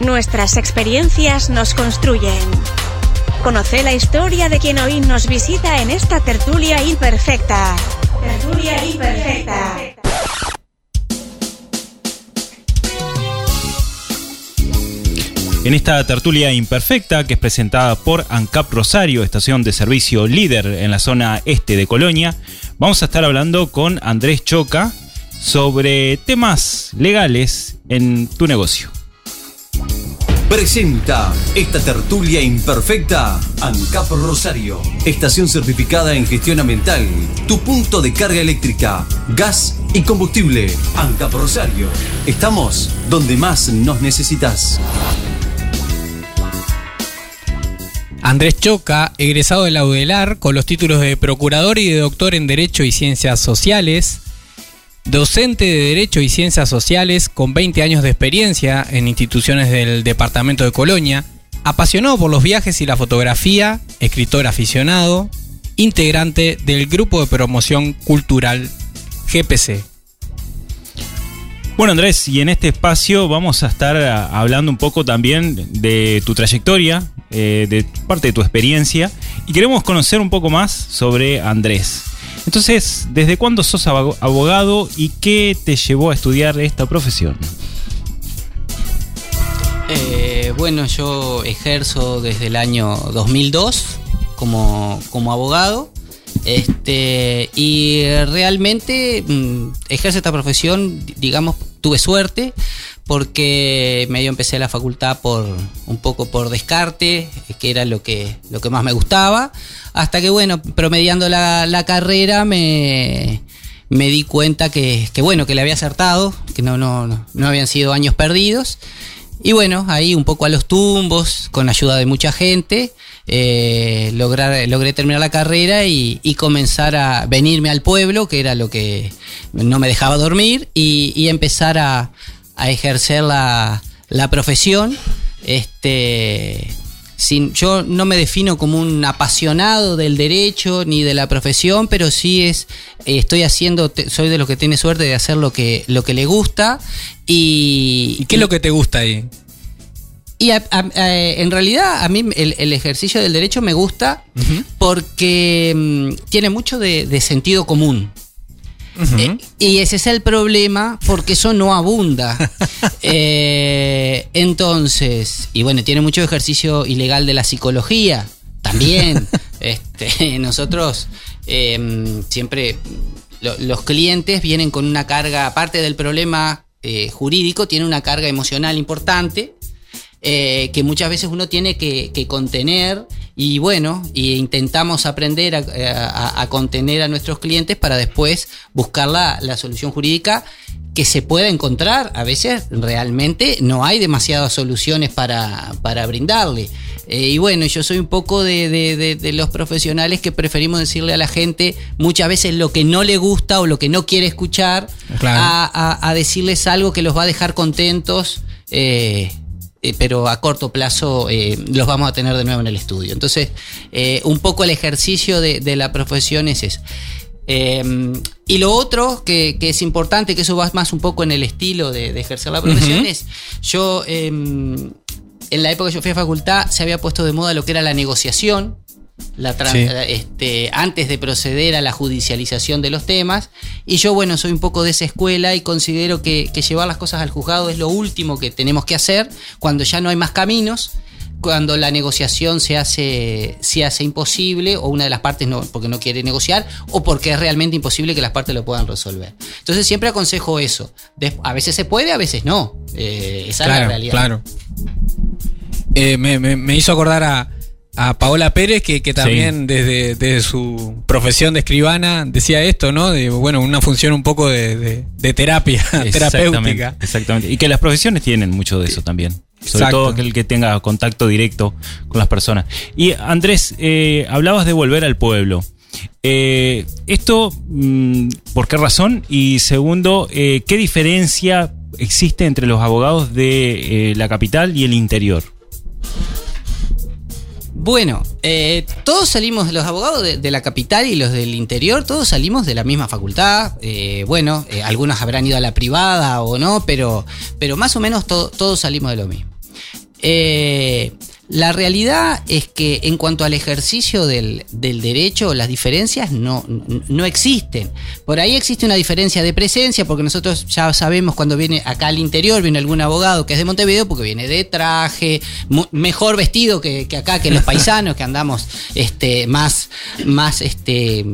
Nuestras experiencias nos construyen. Conoce la historia de quien hoy nos visita en esta tertulia imperfecta. Tertulia imperfecta. En esta tertulia imperfecta, que es presentada por ANCAP Rosario, estación de servicio líder en la zona este de Colonia, vamos a estar hablando con Andrés Choca sobre temas legales en tu negocio. Presenta esta tertulia imperfecta ANCAP Rosario, estación certificada en gestión ambiental, tu punto de carga eléctrica, gas y combustible. ANCAP Rosario, estamos donde más nos necesitas. Andrés Choca, egresado de la UDELAR con los títulos de procurador y de doctor en Derecho y Ciencias Sociales, docente de Derecho y Ciencias Sociales con 20 años de experiencia en instituciones del Departamento de Colonia, apasionado por los viajes y la fotografía, escritor aficionado, integrante del Grupo de Promoción Cultural GPC. Bueno Andrés, y en este espacio vamos a estar ah, hablando un poco también de tu trayectoria, eh, de parte de tu experiencia, y queremos conocer un poco más sobre Andrés. Entonces, ¿desde cuándo sos abo- abogado y qué te llevó a estudiar esta profesión? Eh, bueno, yo ejerzo desde el año 2002 como, como abogado. Este, y realmente mm, ejerzo esta profesión, digamos, tuve suerte porque medio empecé la facultad por un poco por descarte, que era lo que, lo que más me gustaba, hasta que bueno, promediando la, la carrera me, me di cuenta que, que bueno, que le había acertado, que no, no, no, habían sido años perdidos. Y bueno, ahí un poco a los tumbos, con ayuda de mucha gente, eh, lograr, logré terminar la carrera y, y comenzar a venirme al pueblo, que era lo que no me dejaba dormir, y empezar a, a ejercer la, la profesión. Este, sin, yo no me defino como un apasionado del derecho ni de la profesión, pero sí es, eh, estoy haciendo, te- soy de los que tiene suerte de hacer lo que, lo que le gusta y, ¿Y qué es lo que te gusta ahí? y a- a- a- en realidad a mí el, el ejercicio del derecho me gusta porque mm, tiene mucho de, de sentido común. Eh, y ese es el problema porque eso no abunda. Eh, entonces, y bueno, tiene mucho ejercicio ilegal de la psicología también. este, nosotros eh, siempre, lo- los clientes vienen con una carga, aparte del problema eh, jurídico, tiene una carga emocional importante que muchas veces uno tiene que, que contener y bueno, y intentamos aprender a, a- a contener a nuestros clientes para después buscar la, la solución jurídica que se pueda encontrar. A veces realmente no hay demasiadas soluciones para, para brindarle. Eh, y bueno, yo soy un poco de, de- de- de los profesionales que preferimos decirle a la gente muchas veces lo que no le gusta o lo que no quiere escuchar Claro. a, a- a decirles algo que los va a dejar contentos. eh, eh, pero a corto plazo eh, los vamos a tener de nuevo en el estudio. Entonces, eh, un poco el ejercicio de, de la profesión es eso. Eh, y lo otro que, que es importante, que eso va más un poco en el estilo de, de ejercer la profesión, es yo, eh, en la época que yo fui a facultad, se había puesto de moda lo que era la negociación, la Sí. este, antes de proceder a la judicialización de los temas. Y yo, bueno, soy un poco de esa escuela y considero que, que llevar las cosas al juzgado es lo último que tenemos que hacer cuando ya no hay más caminos, cuando la negociación se hace, se hace imposible o una de las partes no, porque no quiere negociar o porque es realmente imposible que las partes lo puedan resolver. Entonces siempre aconsejo eso. A veces se puede, a veces no. Eh, esa es la claro, realidad. claro. Eh, me, me- me hizo acordar a, a Paola Pérez, que, que también desde, desde su profesión de escribana decía esto, ¿no? De, bueno, una función un poco de, de- de terapia, Exactamente, terapéutica. exactamente. Y que las profesiones tienen mucho de eso también. Sobre Exacto. todo aquel que tenga contacto directo con las personas. Y Andrés, eh, hablabas de volver al pueblo. Eh, esto, mm, ¿por qué razón? Y segundo, eh, ¿qué diferencia existe entre los abogados de la capital y el interior? Bueno, eh, todos salimos, los abogados de, la capital y los del interior, todos salimos de la misma facultad. Eh, bueno, eh, algunos habrán ido a la privada o no, pero, pero más o menos to- todos salimos de lo mismo. La realidad es que en cuanto al ejercicio del, del derecho, las diferencias no, no, no existen. Por ahí existe una diferencia de presencia, porque nosotros ya sabemos cuando viene acá al interior, viene algún abogado que es de Montevideo, porque viene de traje, mejor vestido que, que acá, que los paisanos, que andamos este, más, más este,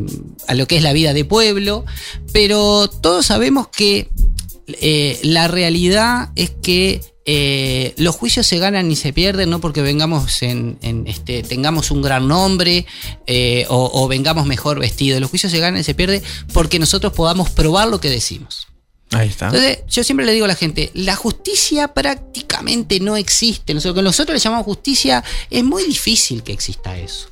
a lo que es la vida de pueblo. Pero todos sabemos que eh, la realidad es que eh, los juicios se ganan y se pierden no porque vengamos en, en, este, tengamos un gran nombre eh, o, o vengamos mejor vestidos. Los juicios se ganan y se pierden porque nosotros podamos probar lo que decimos. Ahí está. Entonces, yo siempre le digo a la gente, la justicia prácticamente no existe. Nosotros, que nosotros le llamamos justicia, es muy difícil que exista eso.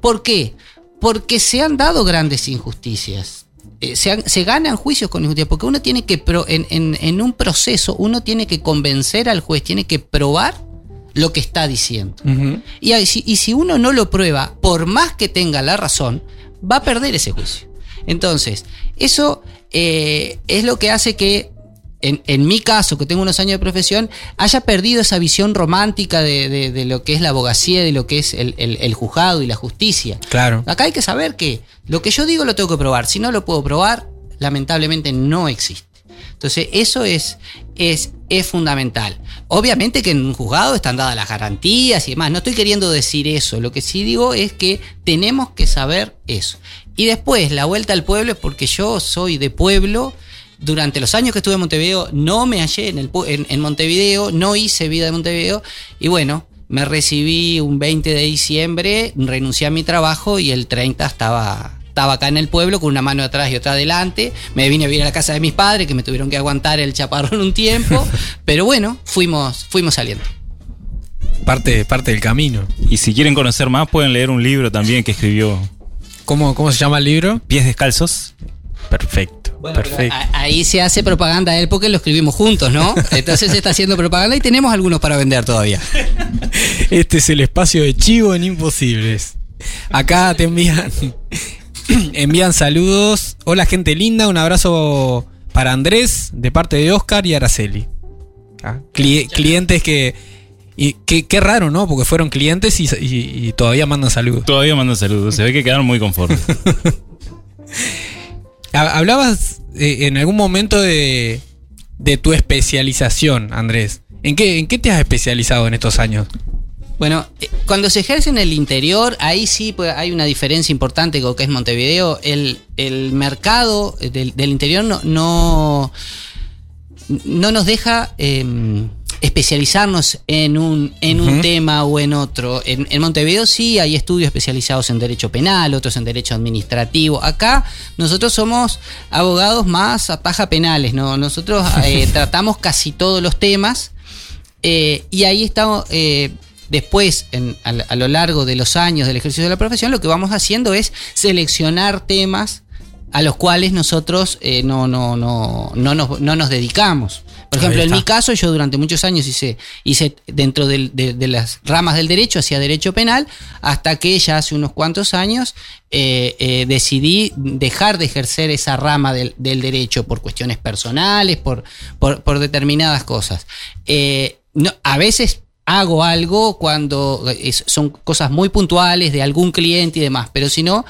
¿Por qué? Porque se han dado grandes injusticias. Eh, se, ganan juicios con injusticia, porque uno tiene que, pro- en, en- en un proceso, uno tiene que convencer al juez, tiene que probar lo que está diciendo. Si, y si uno no lo prueba, por más que tenga la razón, va a perder ese juicio. Entonces, eso eh, es lo que hace que, en, en mi caso, que tengo unos años de profesión, haya perdido esa visión romántica de, de- de lo que es la abogacía, de lo que es el, el- el juzgado y la justicia. Claro. Acá hay que saber que lo que yo digo lo tengo que probar. Si no lo puedo probar, lamentablemente no existe. Entonces, eso es, es, es fundamental. Obviamente que en un juzgado están dadas las garantías y demás. No estoy queriendo decir eso. Lo que sí digo es que tenemos que saber eso. Y después, la vuelta al pueblo es porque yo soy de pueblo. Durante los años que estuve en Montevideo, no me hallé en, el, en Montevideo, no hice vida de Montevideo. Y bueno, me recibí un 20 de diciembre, renuncié a mi trabajo y el 30 estaba, estaba acá en el pueblo con una mano atrás y otra adelante. Me vine a vivir a la casa de mis padres que me tuvieron que aguantar el chaparrón un tiempo. pero bueno, fuimos, fuimos saliendo. Parte, parte del camino. Y si quieren conocer más, pueden leer un libro también que escribió ¿Cómo, cómo se llama el libro? Pies Descalzos. Perfecto. perfecto. Ahí se hace propaganda de él porque lo escribimos juntos, ¿no? Entonces se está haciendo propaganda y tenemos algunos para vender todavía. Este es el espacio de chivo en Imposibles. Acá te envían envían saludos. Hola gente linda, un abrazo para Andrés de parte de Oscar y Araceli. Ah, cli- clientes que y qué, qué raro, ¿no? Porque fueron clientes y, y- y todavía mandan saludos. Todavía mandan saludos. Se ve que quedaron muy conformes. Ha- Hablabas eh, en algún momento de, de tu especialización, Andrés. ¿En qué, ¿En qué te has especializado en estos años? Bueno, eh, cuando se ejerce en el interior, ahí sí pues, hay una diferencia importante con lo que es Montevideo. El, el mercado eh, del, del interior no, no, no nos deja eh, especializarnos en un, en un tema o en otro. En, en Montevideo sí hay estudios especializados en derecho penal, otros en derecho administrativo. Acá nosotros somos abogados más a paja penales, ¿no? Nosotros eh, tratamos casi todos los temas. Eh, y ahí estamos, eh, después, en- a, a lo largo de los años del ejercicio de la profesión, lo que vamos haciendo es seleccionar temas a los cuales nosotros eh, no, no, no, no, nos, no nos dedicamos. Por ejemplo, en mi caso, yo durante muchos años hice, hice dentro de, de las ramas del derecho, hacía derecho penal, hasta que ya hace unos cuantos años eh, eh, decidí dejar de ejercer esa rama del, del derecho por cuestiones personales, por, por, por determinadas cosas. Eh, no, a veces hago algo cuando es- son cosas muy puntuales de algún cliente y demás, pero si no,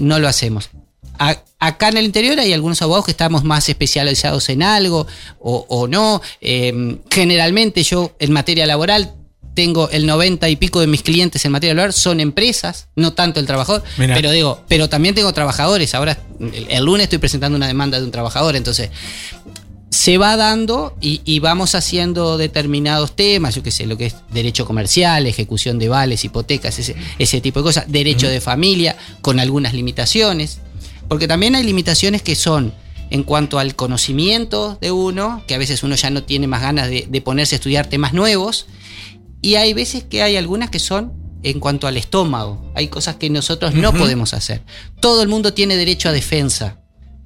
no lo hacemos. A- acá en el interior hay algunos abogados que estamos más especializados en algo o, o no. Eh, generalmente yo en materia laboral tengo el 90 y pico de mis clientes en materia laboral son empresas, no tanto el trabajador, Mirá. pero digo, pero también tengo trabajadores. Ahora el, el lunes estoy presentando una demanda de un trabajador, entonces se va dando y, y vamos haciendo determinados temas, yo qué sé, lo que es derecho comercial, ejecución de vales, hipotecas, ese, ese tipo de cosas, derecho de familia, con algunas limitaciones, porque también hay limitaciones que son en cuanto al conocimiento de uno, que a veces uno ya no tiene más ganas de, de ponerse a estudiar temas nuevos, y hay veces que hay algunas que son en cuanto al estómago, hay cosas que nosotros no podemos hacer. Todo el mundo tiene derecho a defensa.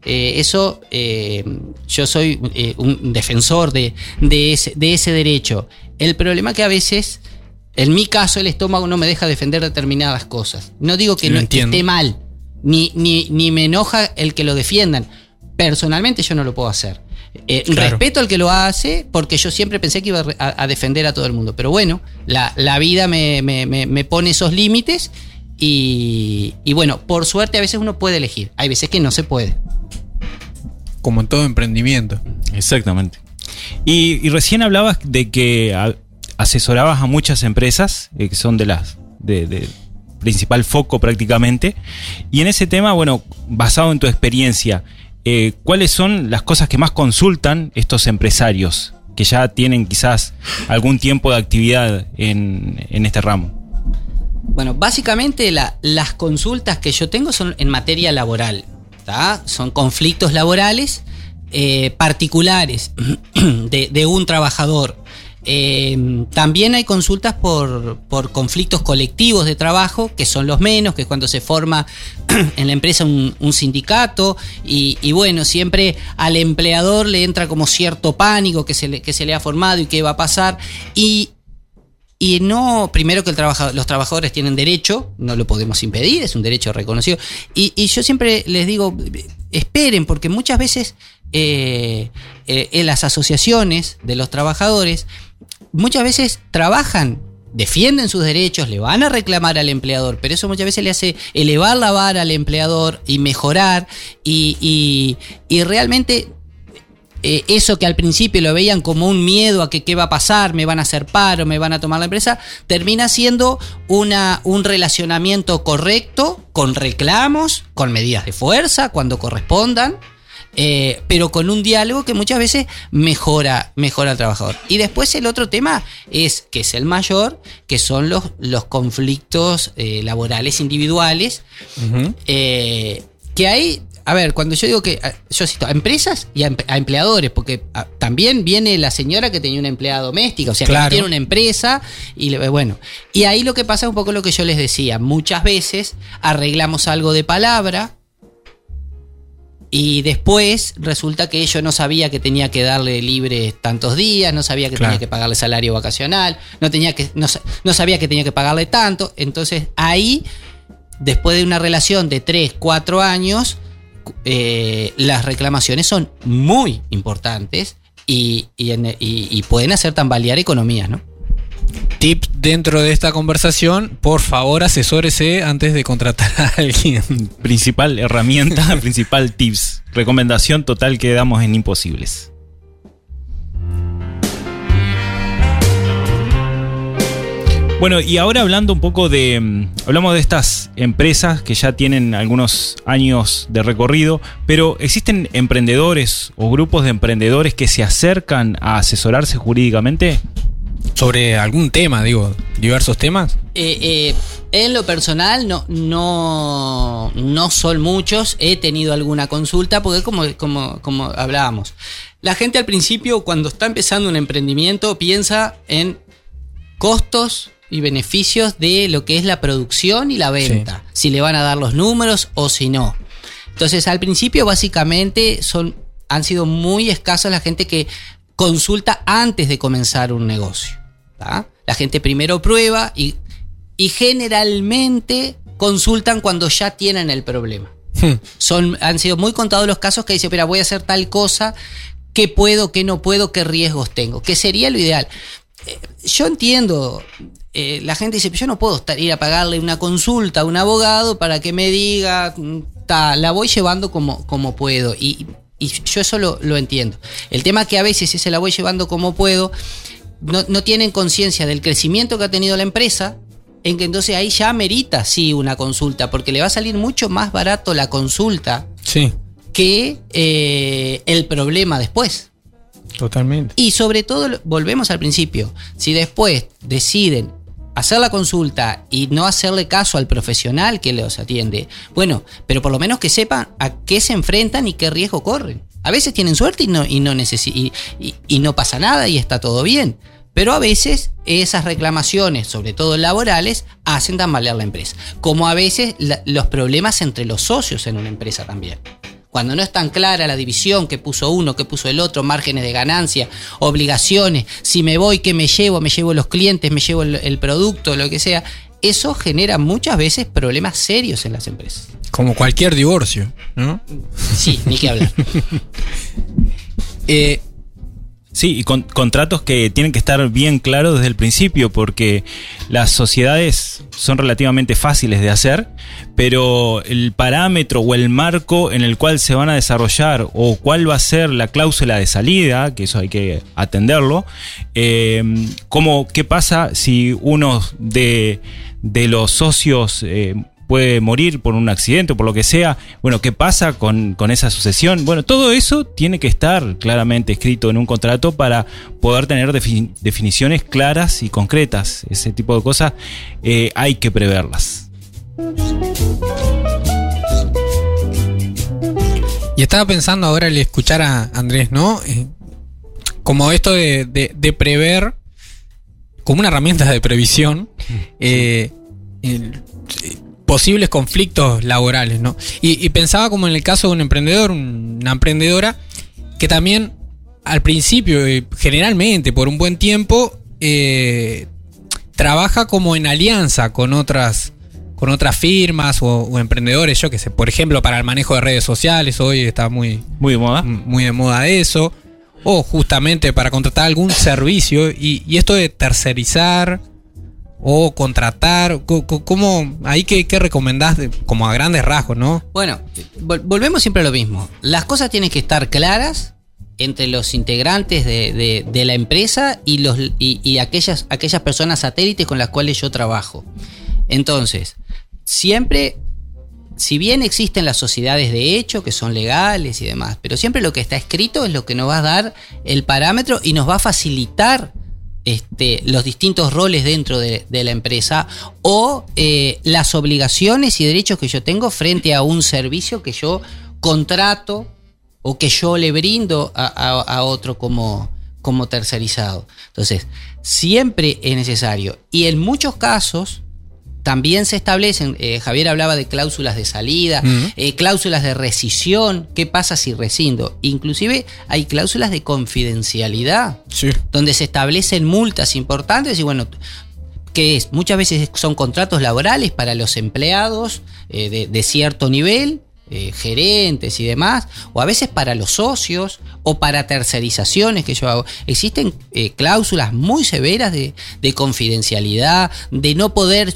Eh, eso, eh, yo soy eh, un defensor de, de ese, de ese derecho. El problema que a veces, en mi caso, el estómago no me deja defender determinadas cosas. No digo que Lo no entiendo. esté mal, ni, ni, ni me enoja el que lo defiendan. Personalmente yo no lo puedo hacer. Eh, Claro. Respeto al que lo hace, porque yo siempre pensé que iba a defender a todo el mundo. Pero bueno, la, la vida me, me- me- me pone esos límites. Y, y bueno, por suerte a veces uno puede elegir. Hay veces que no se puede. Como en todo emprendimiento. Exactamente. Y, y recién hablabas de que a- asesorabas a muchas empresas eh, que son de las de, de principal foco prácticamente. Y en ese tema, bueno, basado en tu experiencia, eh, ¿cuáles son las cosas que más consultan estos empresarios que ya tienen quizás algún tiempo de actividad en, en este ramo? Bueno, básicamente la- las consultas que yo tengo son en materia laboral. Son conflictos laborales eh, particulares de un trabajador. Eh, también hay consultas por, por conflictos colectivos de trabajo, que son los menos, que es cuando se forma en la empresa un, sindicato y, bueno, siempre al empleador le entra como cierto pánico que se le, que se le ha formado y qué va a pasar. Y, y no, primero que el trabaja- los trabajadores tienen derecho, no lo podemos impedir, es un derecho reconocido. Y, y yo siempre les digo, esperen, porque muchas veces eh, eh, en las asociaciones de los trabajadores, muchas veces trabajan, defienden sus derechos, le van a reclamar al empleador, pero eso muchas veces le hace elevar la vara al empleador y mejorar. Y, y- y realmente eh, eso que al principio lo veían como un miedo a que qué va a pasar, me van a hacer paro, me van a tomar la empresa, termina siendo una, un relacionamiento correcto, con reclamos, con medidas de fuerza cuando correspondan. Eh, pero con un diálogo que muchas veces mejora, mejora al trabajador. Y después el otro tema es, que es el mayor, que son los, los conflictos eh, laborales individuales, eh, que hay, a ver, cuando yo digo que, ah, yo cito a empresas y a, empleadores, porque ah, también viene la señora que tenía una empleada doméstica, o sea, que Claro. tiene una empresa, y le- bueno, y ahí lo que pasa es un poco lo que yo les decía, muchas veces arreglamos algo de palabra, y después resulta que yo no sabía que tenía que darle libre tantos días, no sabía que Claro. tenía que pagarle salario vacacional, no, tenía que, no, sa- no sabía que tenía que pagarle tanto. Entonces ahí, después de una relación de 3, 4 años, eh, las reclamaciones son muy importantes y, y en- y- y pueden hacer tambalear economías, ¿no? Tip dentro de esta conversación, por favor asesórese antes de contratar a alguien. Principal herramienta, principal tips, recomendación total que damos en Imposibles. Bueno, y ahora hablando un poco de. mm, Hablamos de estas empresas que ya tienen algunos años de recorrido, pero ¿existen emprendedores o grupos de emprendedores que se acercan a asesorarse jurídicamente? Sobre algún tema, digo, diversos temas. Eh, eh, en lo personal no, no, no son muchos. He tenido alguna consulta porque como, como, como hablábamos, la gente al principio cuando está empezando un emprendimiento piensa en costos y beneficios de lo que es la producción y la venta. Si le van a dar los números o si no. Entonces al principio básicamente son, han sido muy escasas la gente que consulta antes de comenzar un negocio. ¿tá? La gente primero prueba y, y generalmente consultan cuando ya tienen el problema. Son, han sido muy contados los casos que dicen, pero voy a hacer tal cosa, qué puedo, qué no puedo, qué riesgos tengo, que sería lo ideal. Eh, Yo entiendo, eh, la gente dice, yo no puedo estar, ir a pagarle una consulta a un abogado para que me diga, mm, ta, la voy llevando como, como puedo. Y, y yo eso lo, lo entiendo. El tema que a veces si se la voy llevando como puedo, no, no tienen conciencia del crecimiento que ha tenido la empresa, en que entonces ahí ya merita sí una consulta, porque le va a salir mucho más barato la consulta Sí, que eh, el problema después. totalmente. Y sobre todo, volvemos al principio, si después deciden hacer la consulta y no hacerle caso al profesional que los atiende, bueno, pero por lo menos que sepan a qué se enfrentan y qué riesgo corren. A veces tienen suerte y no, y no, y, no pasa nada y está todo bien. Pero a veces esas reclamaciones, sobre todo laborales, hacen tambalear la empresa. Como a veces los problemas entre los socios en una empresa también. Cuando no es tan clara la división que puso uno, que puso el otro, márgenes de ganancia, obligaciones, si me voy, ¿qué me llevo? Me llevo los clientes, me llevo el, el producto, lo que sea. Eso genera muchas veces problemas serios en las empresas. Como cualquier divorcio, ¿no? Sí, ni que hablar. Eh, Sí, y con, contratos que tienen que estar bien claros desde el principio, porque las sociedades son relativamente fáciles de hacer, pero el parámetro o el marco en el cual se van a desarrollar o cuál va a ser la cláusula de salida, que eso hay que atenderlo, eh, cómo, qué pasa si uno de, de los socios... eh, puede morir por un accidente o por lo que sea. Bueno, ¿qué pasa con, con esa sucesión? Bueno, todo eso tiene que estar claramente escrito en un contrato para poder tener defi- definiciones claras y concretas. Ese tipo de cosas eh, hay que preverlas. Y estaba pensando ahora al escuchar a Andrés, ¿no? Eh, como esto de, de- de prever, como una herramienta de previsión, eh, el- posibles conflictos laborales, ¿no? Y, y pensaba como en el caso de un emprendedor, una emprendedora, que también al principio, eh, generalmente por un buen tiempo, eh, trabaja como en alianza con otras con otras firmas o, o emprendedores, yo que sé, por ejemplo, para el manejo de redes sociales, hoy está muy, Muy de moda. muy de moda eso, o justamente para contratar algún servicio, y, y esto de tercerizar o contratar, co- co- ¿cómo, ahí qué, qué recomendás, como a grandes rasgos, ¿no? Bueno, vol- volvemos siempre a lo mismo. Las cosas tienen que estar claras entre los integrantes de, la empresa y aquellas, aquellas personas satélites con las cuales yo trabajo. Entonces, siempre, si bien existen las sociedades de hecho, que son legales y demás, pero siempre lo que está escrito es lo que nos va a dar el parámetro y nos va a facilitar este, los distintos roles dentro de, la empresa o eh, las obligaciones y derechos que yo tengo frente a un servicio que yo contrato o que yo le brindo a, a- a otro como, como tercerizado. Entonces, siempre es necesario. Y en muchos casos también se establecen, eh, Javier hablaba de cláusulas de salida, eh, cláusulas de rescisión, qué pasa si rescindo. Inclusive hay cláusulas de confidencialidad Sí. donde se establecen multas importantes y bueno, que es? Muchas veces son contratos laborales para los empleados eh, de, de cierto nivel, eh, gerentes y demás, o a veces para los socios o para tercerizaciones que yo hago. Existen eh, cláusulas muy severas de, de confidencialidad, de no poder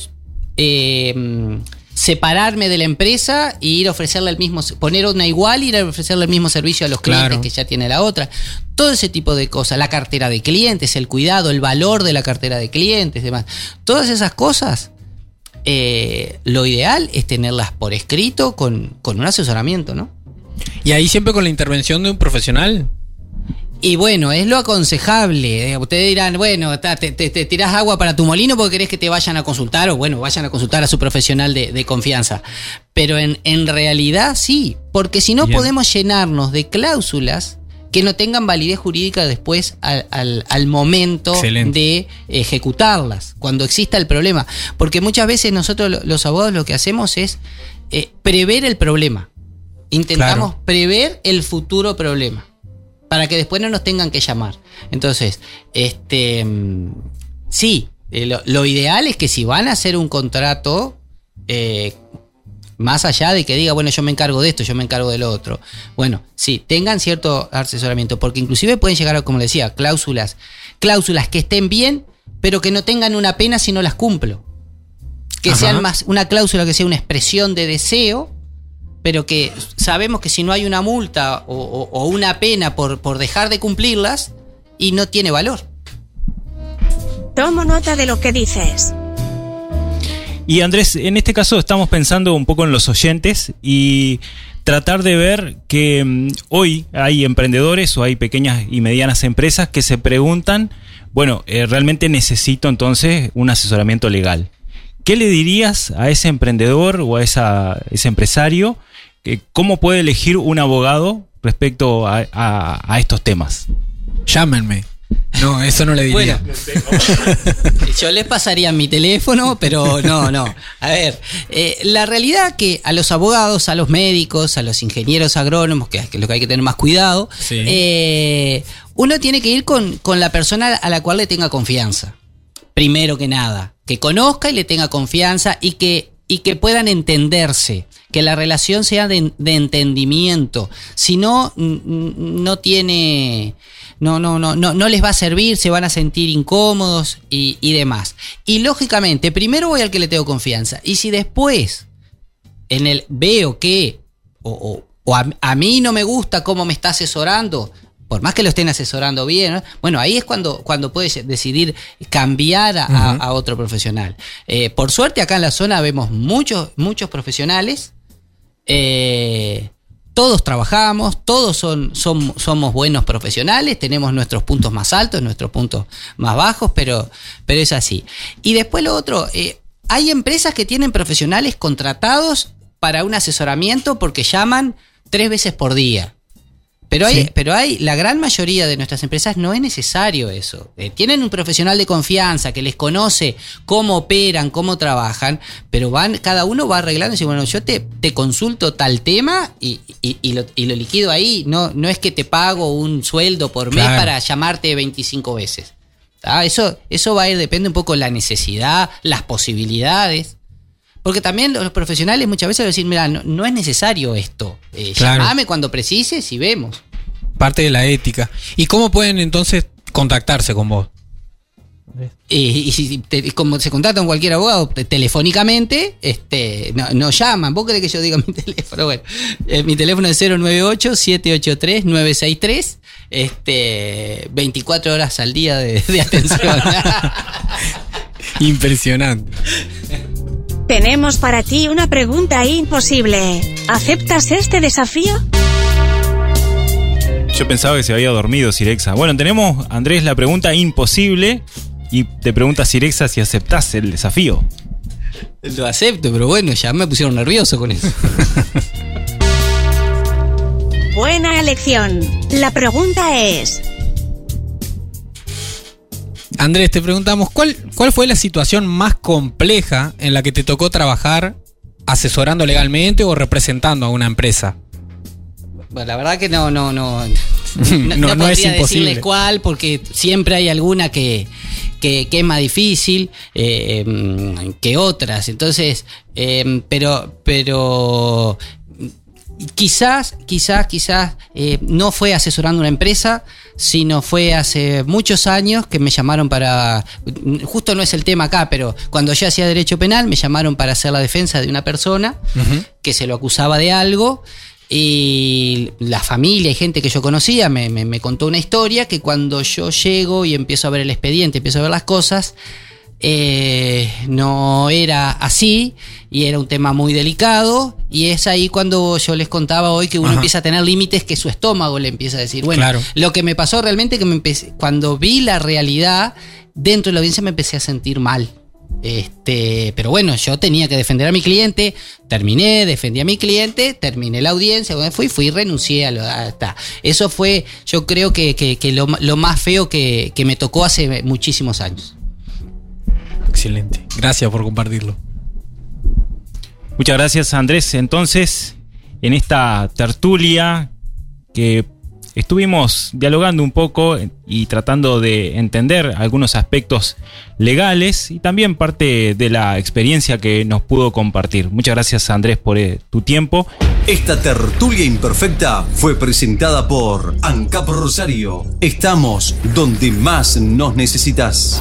eh, separarme de la empresa e ir a ofrecerle el mismo, poner una igual y ir a ofrecerle el mismo servicio a los clientes Claro. que ya tiene la otra. Todo ese tipo de cosas, la cartera de clientes, el cuidado, el valor de la cartera de clientes, demás. Todas esas cosas, eh, lo ideal es tenerlas por escrito con, con un asesoramiento, ¿no? Y ahí siempre con la intervención de un profesional. Y bueno, es lo aconsejable. Eh, Ustedes dirán, bueno, te, te- te tirás agua para tu molino porque querés que te vayan a consultar, o bueno, vayan a consultar a su profesional de, de confianza. Pero en, en realidad sí, porque si no Bien. podemos llenarnos de cláusulas que no tengan validez jurídica después al, al- al momento Excelente. de ejecutarlas, cuando exista el problema. Porque muchas veces nosotros lo- los abogados lo que hacemos es eh, prever el problema. Intentamos Claro. prever el futuro problema para que después no nos tengan que llamar. Entonces, este mm, sí, eh, lo, lo ideal es que si van a hacer un contrato, eh, más allá de que diga, bueno, yo me encargo de esto, yo me encargo de lo otro, bueno, sí, tengan cierto asesoramiento, porque inclusive pueden llegar a, como le decía, cláusulas, cláusulas que estén bien, pero que no tengan una pena si no las cumplo. Que Ajá. sean más una cláusula que sea una expresión de deseo, pero que sabemos que si no hay una multa o, o- o una pena por, por dejar de cumplirlas, y no tiene valor. Tomo nota de lo que dices. Y Andrés, en este caso estamos pensando un poco en los oyentes y tratar de ver que mm, hoy hay emprendedores o hay pequeñas y medianas empresas que se preguntan, bueno, eh, realmente necesito entonces un asesoramiento legal. ¿Qué le dirías a ese emprendedor o a esa- ese empresario? Que ¿Cómo puede elegir un abogado respecto a, a- a estos temas? Llámenme. No, eso no le diría. Bueno, yo les pasaría mi teléfono, pero no, no. A ver, eh, la realidad que a los abogados, a los médicos, a los ingenieros agrónomos, que es lo que hay que tener más cuidado, Sí. eh, uno tiene que ir con, con la persona a la cual le tenga confianza. Primero que nada, que conozca y le tenga confianza y que y que puedan entenderse, que la relación sea de, de entendimiento. Si no, no tiene, no, no, no, no, no les va a servir, se van a sentir incómodos y, y demás. Y lógicamente, primero voy al que le tengo confianza. Y si después en el veo que o, o- o a, a mí no me gusta cómo me está asesorando, por más que lo estén asesorando bien, ¿no? bueno, ahí es cuando, cuando puedes decidir cambiar a otro profesional. Eh, por suerte acá en la zona vemos muchos, muchos profesionales. eh, todos trabajamos, todos son, son- somos buenos profesionales, tenemos nuestros puntos más altos, nuestros puntos más bajos, pero, pero es así. Y después lo otro, eh, hay empresas que tienen profesionales contratados para un asesoramiento porque llaman tres veces por día. Pero hay, Sí. pero hay, la gran mayoría de nuestras empresas no es necesario eso. Eh, tienen un profesional de confianza que les conoce cómo operan, cómo trabajan, pero van, cada uno va arreglando y dice, bueno, yo te, te consulto tal tema y, y- y lo, y lo liquido ahí. No, no es que te pago un sueldo por mes Claro. para llamarte 25 veces. ¿Tá? Eso, eso va a ir, depende un poco de la necesidad, las posibilidades. Porque también los profesionales muchas veces decir, mira, no, no es necesario esto. Eh, Claro. Llamame cuando precises y vemos. Parte de la ética. ¿Y cómo pueden entonces contactarse con vos? Eh, y si te- como se contacta con cualquier abogado te- telefónicamente, este, no, no llaman. ¿Vos querés que yo diga mi teléfono? Bueno, eh, mi teléfono es 098-783-963. Este, 24 horas al día de, de atención. Impresionante. Tenemos para ti una pregunta imposible. ¿Aceptas este desafío? Yo pensaba que se había dormido Sirexa. Bueno, tenemos, Andrés, la pregunta imposible. Y te pregunta Sirexa si aceptás el desafío. Lo acepto, pero bueno, ya me pusieron nervioso con eso. Buena elección. La pregunta es, Andrés, te preguntamos, ¿cuál, ¿cuál fue la situación más compleja en la que te tocó trabajar asesorando legalmente o representando a una empresa? Bueno, la verdad que no, no, no. No, no podría es imposible. decirle cuál, porque siempre hay alguna que, que, que es más difícil eh, que otras. Entonces, eh, pero, pero quizás, quizás, quizás eh, no fue asesorando una empresa, sino fue hace muchos años que me llamaron para, justo no es el tema acá, pero cuando yo hacía derecho penal me llamaron para hacer la defensa de una persona que se lo acusaba de algo. Y la familia y gente que yo conocía me, me- me contó una historia que cuando yo llego y empiezo a ver el expediente, empiezo a ver las cosas, eh, no era así y era un tema muy delicado y es ahí cuando yo les contaba hoy que uno Ajá. empieza a tener límites que su estómago le empieza a decir, bueno, Claro. lo que me pasó realmente que me empecé, cuando vi la realidad dentro de la audiencia me empecé a sentir mal. Este, pero bueno, yo tenía que defender a mi cliente, terminé, defendí a mi cliente, terminé la audiencia, fui, fui, renuncié a lo hasta. Eso fue, yo creo que, que- que lo, lo más feo que, que me tocó hace muchísimos años. Excelente. Gracias por compartirlo. Muchas gracias, Andrés. Entonces, en esta tertulia que estuvimos dialogando un poco y tratando de entender algunos aspectos legales y también parte de la experiencia que nos pudo compartir. Muchas gracias, Andrés, por eh, tu tiempo. Esta tertulia imperfecta fue presentada por ANCAP Rosario. Estamos donde más nos necesitas.